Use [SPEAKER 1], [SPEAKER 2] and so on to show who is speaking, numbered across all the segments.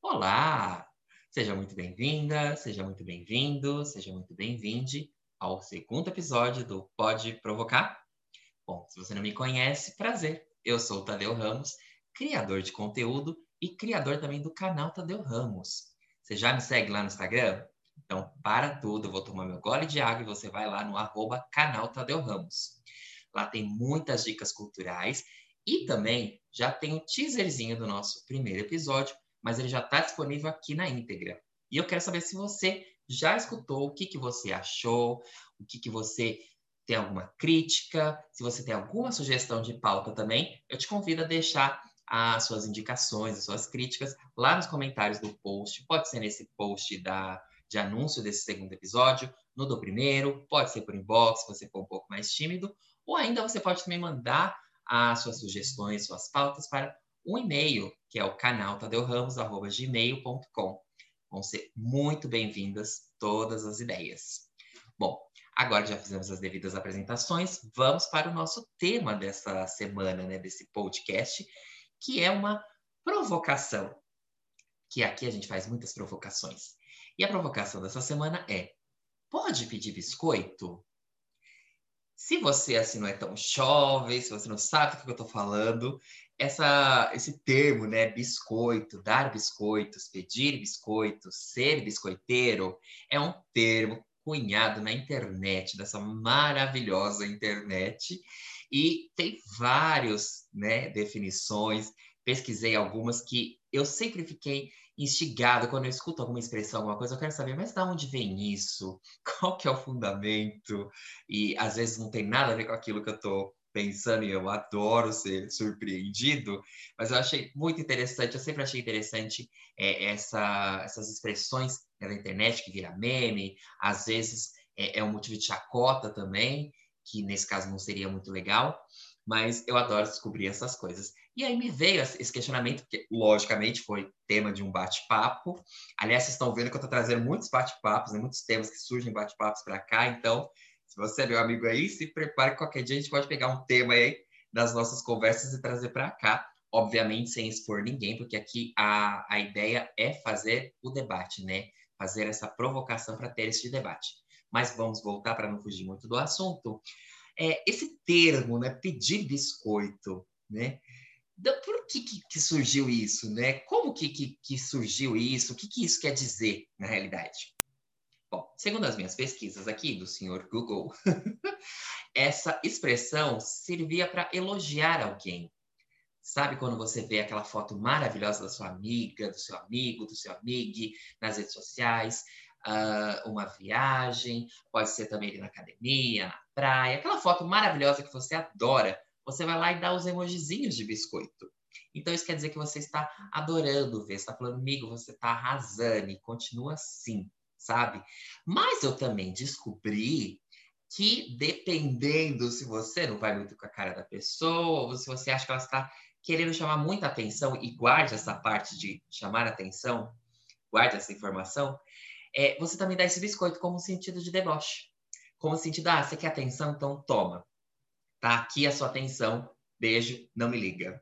[SPEAKER 1] Olá! Seja muito bem-vinda, seja muito bem-vindo, seja muito bem-vinde ao segundo episódio do Pode Provocar. Bom, se você não me conhece, prazer. Eu sou o Tadeu Ramos, criador de conteúdo e criador também do canal Tadeu Ramos. Você já me segue lá no Instagram? Então, para tudo, eu vou tomar meu gole de água e você vai lá no arroba canal Tadeu Ramos. Lá tem muitas dicas culturais e também já tem o teaserzinho do nosso primeiro episódio, mas ele já está disponível aqui na íntegra. E eu quero saber se você já escutou, o que, que você achou, o que, que você tem alguma crítica, se você tem alguma sugestão de pauta também, eu te convido a deixar as suas indicações, as suas críticas lá nos comentários do post. Pode ser nesse post da, de anúncio desse segundo episódio, no do primeiro, pode ser por inbox, se você for um pouco mais tímido, ou ainda você pode também mandar as suas sugestões, suas pautas para um e-mail, que é o canal tadeuramos.gmail.com. Vão ser muito bem-vindas todas as ideias. Bom, agora já fizemos as devidas apresentações, vamos para o nosso tema dessa semana, né, desse podcast, que é uma provocação. Que aqui a gente faz muitas provocações. E a provocação dessa semana é: pode pedir biscoito? Se você assim não é tão jovem, se você não sabe do que eu estou falando, essa, esse termo, né, biscoito, dar biscoitos, pedir biscoitos, ser biscoiteiro, é um termo cunhado na internet, dessa maravilhosa internet, e tem várias né, definições, pesquisei algumas que eu sempre fiquei instigado quando eu escuto alguma expressão, alguma coisa, eu quero saber, mas de onde vem isso? Qual que é o fundamento? E às vezes não tem nada a ver com aquilo que eu estou pensando e eu adoro ser surpreendido, mas eu achei muito interessante, eu sempre achei interessante é, essa, essas expressões da internet que vira meme, às vezes é, é um motivo de chacota também, que nesse caso não seria muito legal, mas eu adoro descobrir essas coisas. E aí me veio esse questionamento, que logicamente foi tema de um bate-papo. Aliás, vocês estão vendo que eu estou trazendo muitos bate-papos, né? muitos temas que surgem bate-papos para cá. Então, se você é meu amigo aí, se prepare que qualquer dia a gente pode pegar um tema aí das nossas conversas e trazer para cá. Obviamente, sem expor ninguém, porque aqui a, a ideia é fazer o debate, né? Fazer essa provocação para ter esse debate. Mas vamos voltar para não fugir muito do assunto. É, esse termo, né? Pedir biscoito, né? Por que, que, que, surgiu isso, né? Como que, que, que surgiu isso? O que, que isso quer dizer na realidade? Bom, segundo as minhas pesquisas aqui do senhor Google, essa expressão servia para elogiar alguém. Sabe quando você vê aquela foto maravilhosa da sua amiga, do seu amigo, do seu amigo nas redes sociais, uh, uma viagem, pode ser também na academia, na praia, aquela foto maravilhosa que você adora você vai lá e dá os emojizinhos de biscoito. Então, isso quer dizer que você está adorando ver, está falando, amigo, você está arrasando e continua assim, sabe? Mas eu também descobri que dependendo se você não vai muito com a cara da pessoa, ou se você acha que ela está querendo chamar muita atenção e guarde essa parte de chamar atenção, guarde essa informação, é, você também dá esse biscoito como sentido de deboche. Como sentido, ah, você quer atenção? Então toma. Tá aqui a sua atenção. Beijo, não me liga.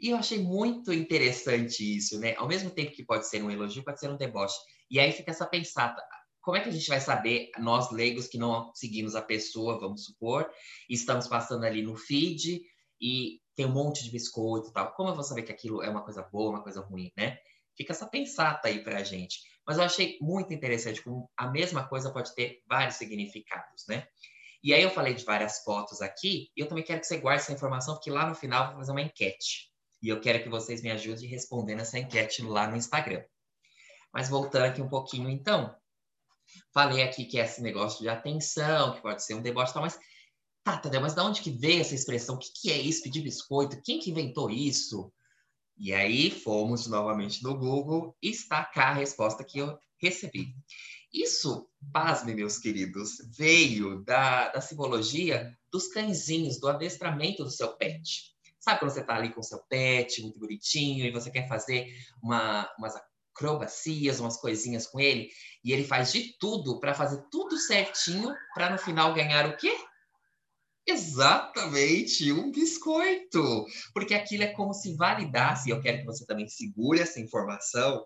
[SPEAKER 1] E eu achei muito interessante isso, né? Ao mesmo tempo que pode ser um elogio, pode ser um deboche. E aí fica essa pensada. Como é que a gente vai saber, nós leigos que não seguimos a pessoa, vamos supor, estamos passando ali no feed e tem um monte de biscoito e tal. Como eu vou saber que aquilo é uma coisa boa, uma coisa ruim, né? Fica essa pensata aí pra gente. Mas eu achei muito interessante como a mesma coisa pode ter vários significados, né? E aí eu falei de várias fotos aqui, e eu também quero que você guarde essa informação, porque lá no final eu vou fazer uma enquete. E eu quero que vocês me ajudem respondendo essa enquete lá no Instagram. Mas voltando aqui um pouquinho, então. Falei aqui que é esse negócio de atenção, que pode ser um deboche e tal, mas... Tá, Tadeu, mas de onde que veio essa expressão? O que, que é isso, pedir biscoito? Quem que inventou isso? E aí fomos novamente no Google e está cá a resposta que eu recebi. Isso, pasme, meus queridos, veio da, da simbologia dos cãezinhos, do adestramento do seu pet. Sabe quando você está ali com o seu pet, muito bonitinho, e você quer fazer uma, umas acrobacias, umas coisinhas com ele, e ele faz de tudo para fazer tudo certinho, para no final ganhar o quê? Exatamente, um biscoito. Porque aquilo é como se validasse, eu quero que você também segure essa informação,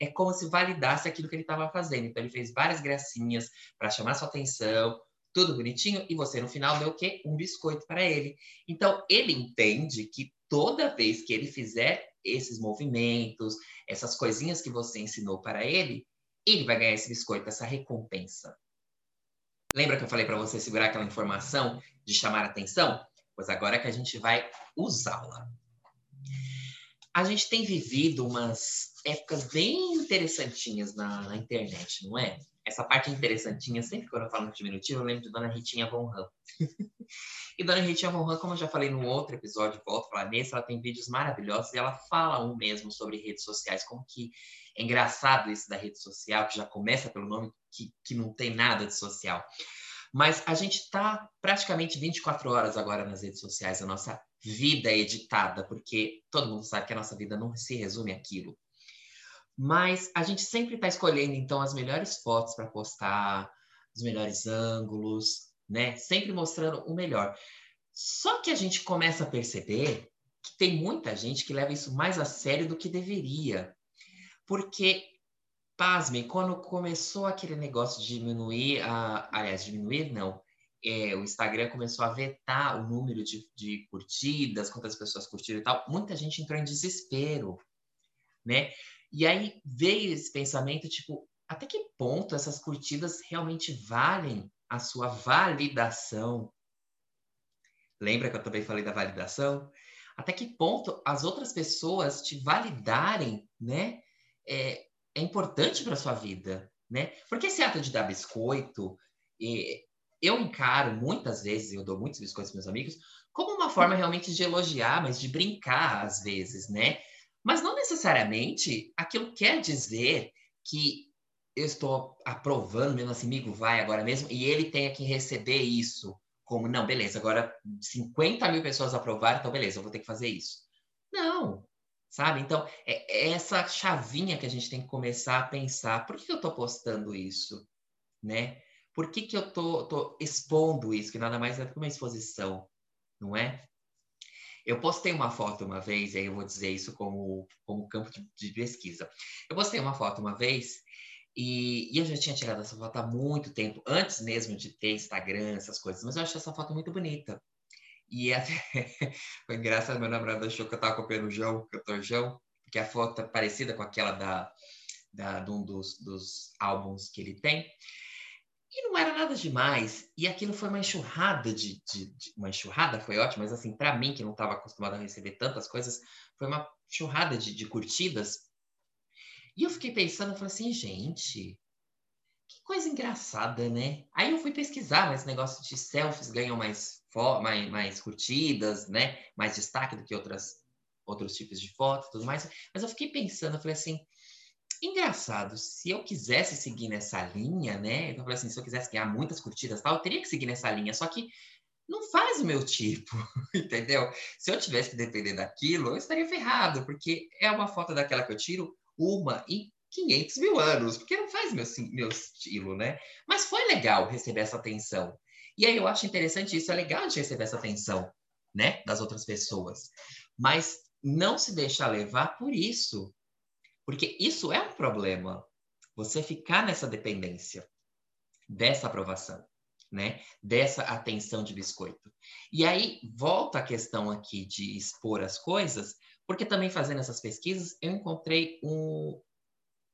[SPEAKER 1] é como se validasse aquilo que ele estava fazendo. Então ele fez várias gracinhas para chamar sua atenção, tudo bonitinho, e você no final deu o quê? Um biscoito para ele. Então ele entende que toda vez que ele fizer esses movimentos, essas coisinhas que você ensinou para ele, ele vai ganhar esse biscoito, essa recompensa. Lembra que eu falei para você segurar aquela informação de chamar atenção? Pois agora é que a gente vai usá-la. A gente tem vivido umas épocas bem interessantinhas na, na, internet, não é? Essa parte interessantinha, sempre quando eu falo no diminutivo, eu lembro de Dona Ritinha Von Ram. e Dona Ritinha Von Ram, como eu já falei no outro episódio, volto a falar nesse, ela tem vídeos maravilhosos e ela fala um mesmo sobre redes sociais, como que é engraçado isso da rede social, que já começa pelo nome que, que não tem nada de social. Mas a gente está praticamente 24 horas agora nas redes sociais, a nossa vida é editada, porque todo mundo sabe que a nossa vida não se resume àquilo. Mas a gente sempre está escolhendo, então, as melhores fotos para postar, os melhores ângulos, né? Sempre mostrando o melhor. Só que a gente começa a perceber que tem muita gente que leva isso mais a sério do que deveria. Porque, pasmem, quando começou aquele negócio de diminuir, a, aliás, diminuir não, é, o Instagram começou a vetar o número de, de curtidas, quantas pessoas curtiram e tal, muita gente entrou em desespero, né? E aí veio esse pensamento, tipo, até que ponto essas curtidas realmente valem a sua validação? Lembra que eu também falei da validação? Até que ponto as outras pessoas te validarem, né? é, é importante para sua vida, né? Porque esse ato de dar biscoito, eu encaro muitas vezes, eu dou muitos biscoitos para meus amigos, como uma forma realmente de elogiar, mas de brincar às vezes, né? Mas não necessariamente aquilo quer dizer que eu estou aprovando meu nosso amigo vai agora mesmo e ele tenha que receber isso como, não, beleza, agora 50 mil pessoas aprovaram, então beleza, eu vou ter que fazer isso. Não, sabe? Então, é, é essa chavinha que a gente tem que começar a pensar. Por que eu estou postando isso? Né? Por que, que eu tô, tô expondo isso? Que nada mais é do que uma exposição, não é? Eu postei uma foto uma vez, aí eu vou dizer isso como, como campo de, de pesquisa. Eu postei uma foto uma vez e, e, eu já tinha tirado essa foto há muito tempo, antes mesmo de ter Instagram, essas coisas, mas eu achei essa foto muito bonita. E até foi engraçado, meu namorado achou que eu tava copiando o João, o cantor João, porque a foto é parecida com aquela da, da, de um dos, dos álbuns que ele tem. E não era nada demais. E aquilo foi uma enxurrada de, de, de uma enxurrada foi ótima, mas assim, para mim que não estava acostumado a receber tantas coisas, foi uma enxurrada de, de curtidas. E eu fiquei pensando, eu falei assim, gente, que coisa engraçada, né? Aí eu fui pesquisar, mas negócio de selfies ganham mais, mais, mais curtidas, né? Mais destaque do que outras, outros tipos de fotos tudo mais. Mas eu fiquei pensando, eu falei assim, engraçado, se eu quisesse seguir nessa linha, né? Então eu assim, se eu quisesse ganhar muitas curtidas tal, eu teria que seguir nessa linha, só que não faz o meu tipo, entendeu? Se eu tivesse que depender daquilo, eu estaria ferrado, porque é uma foto daquela que eu tiro uma em 500 mil anos, porque não faz meu, meu estilo, né? Mas foi legal receber essa atenção. E aí eu acho interessante isso, é legal de receber essa atenção, né, das outras pessoas. Mas não se deixar levar por isso, porque isso é um problema. Você ficar nessa dependência dessa aprovação, né? Dessa atenção de biscoito. E aí volta a questão aqui de expor as coisas, porque também fazendo essas pesquisas, eu encontrei um,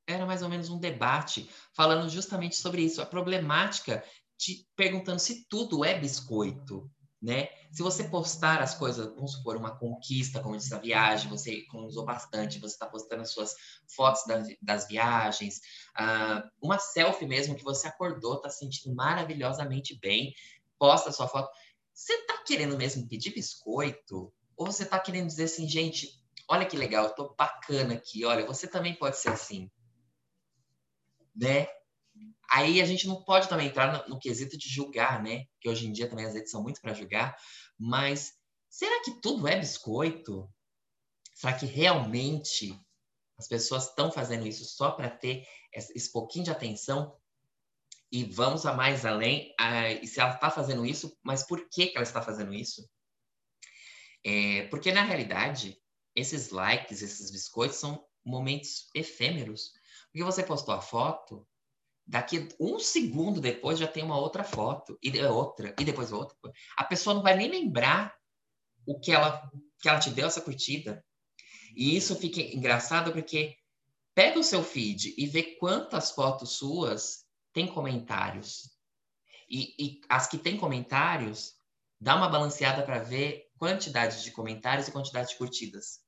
[SPEAKER 1] era mais ou menos um debate falando justamente sobre isso, a problemática de perguntando se tudo é biscoito, né? Se você postar as coisas, vamos supor, uma conquista, como disse a viagem, você economizou bastante, você está postando as suas fotos das, das viagens, uh, uma selfie mesmo que você acordou, está se sentindo maravilhosamente bem, posta a sua foto. Você está querendo mesmo pedir biscoito? Ou você está querendo dizer assim, gente, olha que legal, eu tô bacana aqui, olha, você também pode ser assim né? Aí a gente não pode também entrar no, no quesito de julgar, né? Que hoje em dia também as redes são muito para julgar, mas será que tudo é biscoito? Será que realmente as pessoas estão fazendo isso só para ter esse pouquinho de atenção? E vamos a mais além. e se ela está fazendo isso, mas por que, que ela está fazendo isso? É, porque na realidade, esses likes, esses biscoitos são momentos efêmeros. Porque você postou a foto, daqui um segundo depois já tem uma outra foto, e outra, e depois outra. A pessoa não vai nem lembrar o que ela, que ela te deu essa curtida. E isso fica engraçado porque pega o seu feed e vê quantas fotos suas tem comentários. E, e as que têm comentários, dá uma balanceada para ver quantidade de comentários e quantidade de curtidas.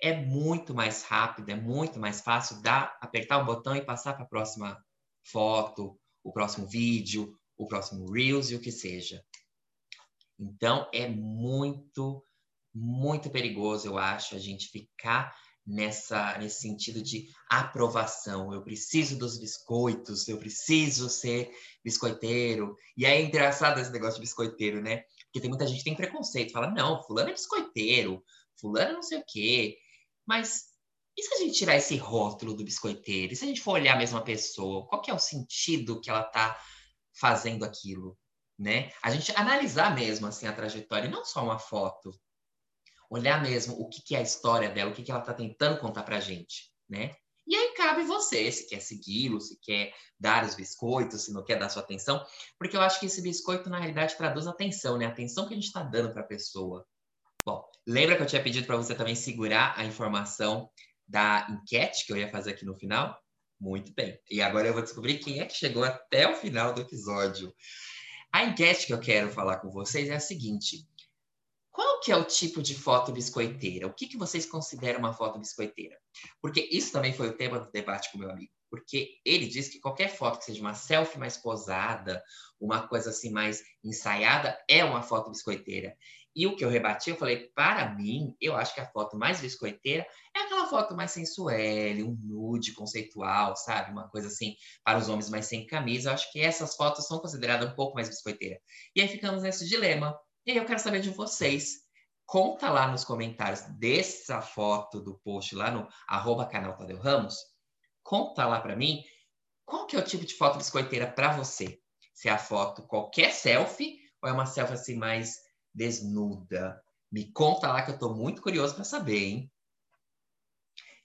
[SPEAKER 1] É muito mais rápido, é muito mais fácil dar, apertar um botão e passar para a próxima foto, o próximo vídeo, o próximo Reels e o que seja. Então, é muito, muito perigoso, eu acho, a gente ficar nessa nesse sentido de aprovação. Eu preciso dos biscoitos, eu preciso ser biscoiteiro. E aí é engraçado esse negócio de biscoiteiro, né? Porque tem muita gente que tem preconceito, fala: "Não, fulano é biscoiteiro, fulano não sei o quê". Mas e se a gente tirar esse rótulo do biscoiteiro? E se a gente for olhar a mesma pessoa, qual que é o sentido que ela tá fazendo aquilo, né? A gente analisar mesmo assim a trajetória, não só uma foto, olhar mesmo o que, que é a história dela, o que, que ela está tentando contar para a gente, né? E aí cabe você, se quer segui-lo, se quer dar os biscoitos, se não quer dar sua atenção, porque eu acho que esse biscoito, na realidade, traduz atenção, né? A atenção que a gente está dando para a pessoa. Bom, lembra que eu tinha pedido para você também segurar a informação da enquete que eu ia fazer aqui no final? Muito bem. E agora eu vou descobrir quem é que chegou até o final do episódio. A enquete que eu quero falar com vocês é a seguinte: qual que é o tipo de foto biscoiteira? O que, que vocês consideram uma foto biscoiteira? Porque isso também foi o tema do debate com meu amigo. Porque ele diz que qualquer foto que seja uma selfie mais posada, uma coisa assim mais ensaiada, é uma foto biscoiteira. E o que eu rebati, eu falei, para mim, eu acho que a foto mais biscoiteira é aquela foto mais sensual, um nude conceitual, sabe? Uma coisa assim, para os homens mais sem camisa. Eu acho que essas fotos são consideradas um pouco mais biscoiteira. E aí ficamos nesse dilema. E aí eu quero saber de vocês. Conta lá nos comentários dessa foto do post lá no arroba canal Tadeu Ramos. Conta lá para mim qual que é o tipo de foto biscoiteira para você. Se é a foto qualquer selfie ou é uma selfie assim mais desnuda. Me conta lá que eu estou muito curioso para saber, hein?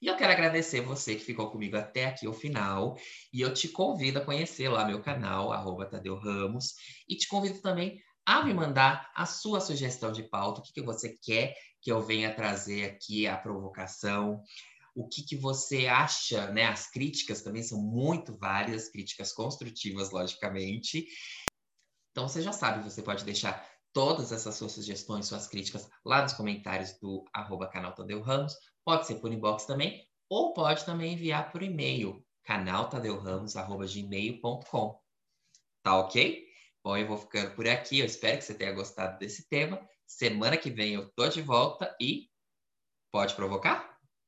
[SPEAKER 1] E eu quero agradecer você que ficou comigo até aqui o final. E eu te convido a conhecer lá meu canal, arroba Tadeu Ramos. E te convido também a me mandar a sua sugestão de pauta, o que, que você quer que eu venha trazer aqui, a provocação, o que, que você acha, né? As críticas também são muito várias, críticas construtivas, logicamente. Então você já sabe, você pode deixar todas essas suas sugestões, suas críticas lá nos comentários do arroba canal Tadeu Ramos, pode ser por inbox também, ou pode também enviar por e-mail, canaltadeuramos.gmail.com. Tá ok? Bom, eu vou ficando por aqui. Eu espero que você tenha gostado desse tema. Semana que vem eu tô de volta e pode provocar?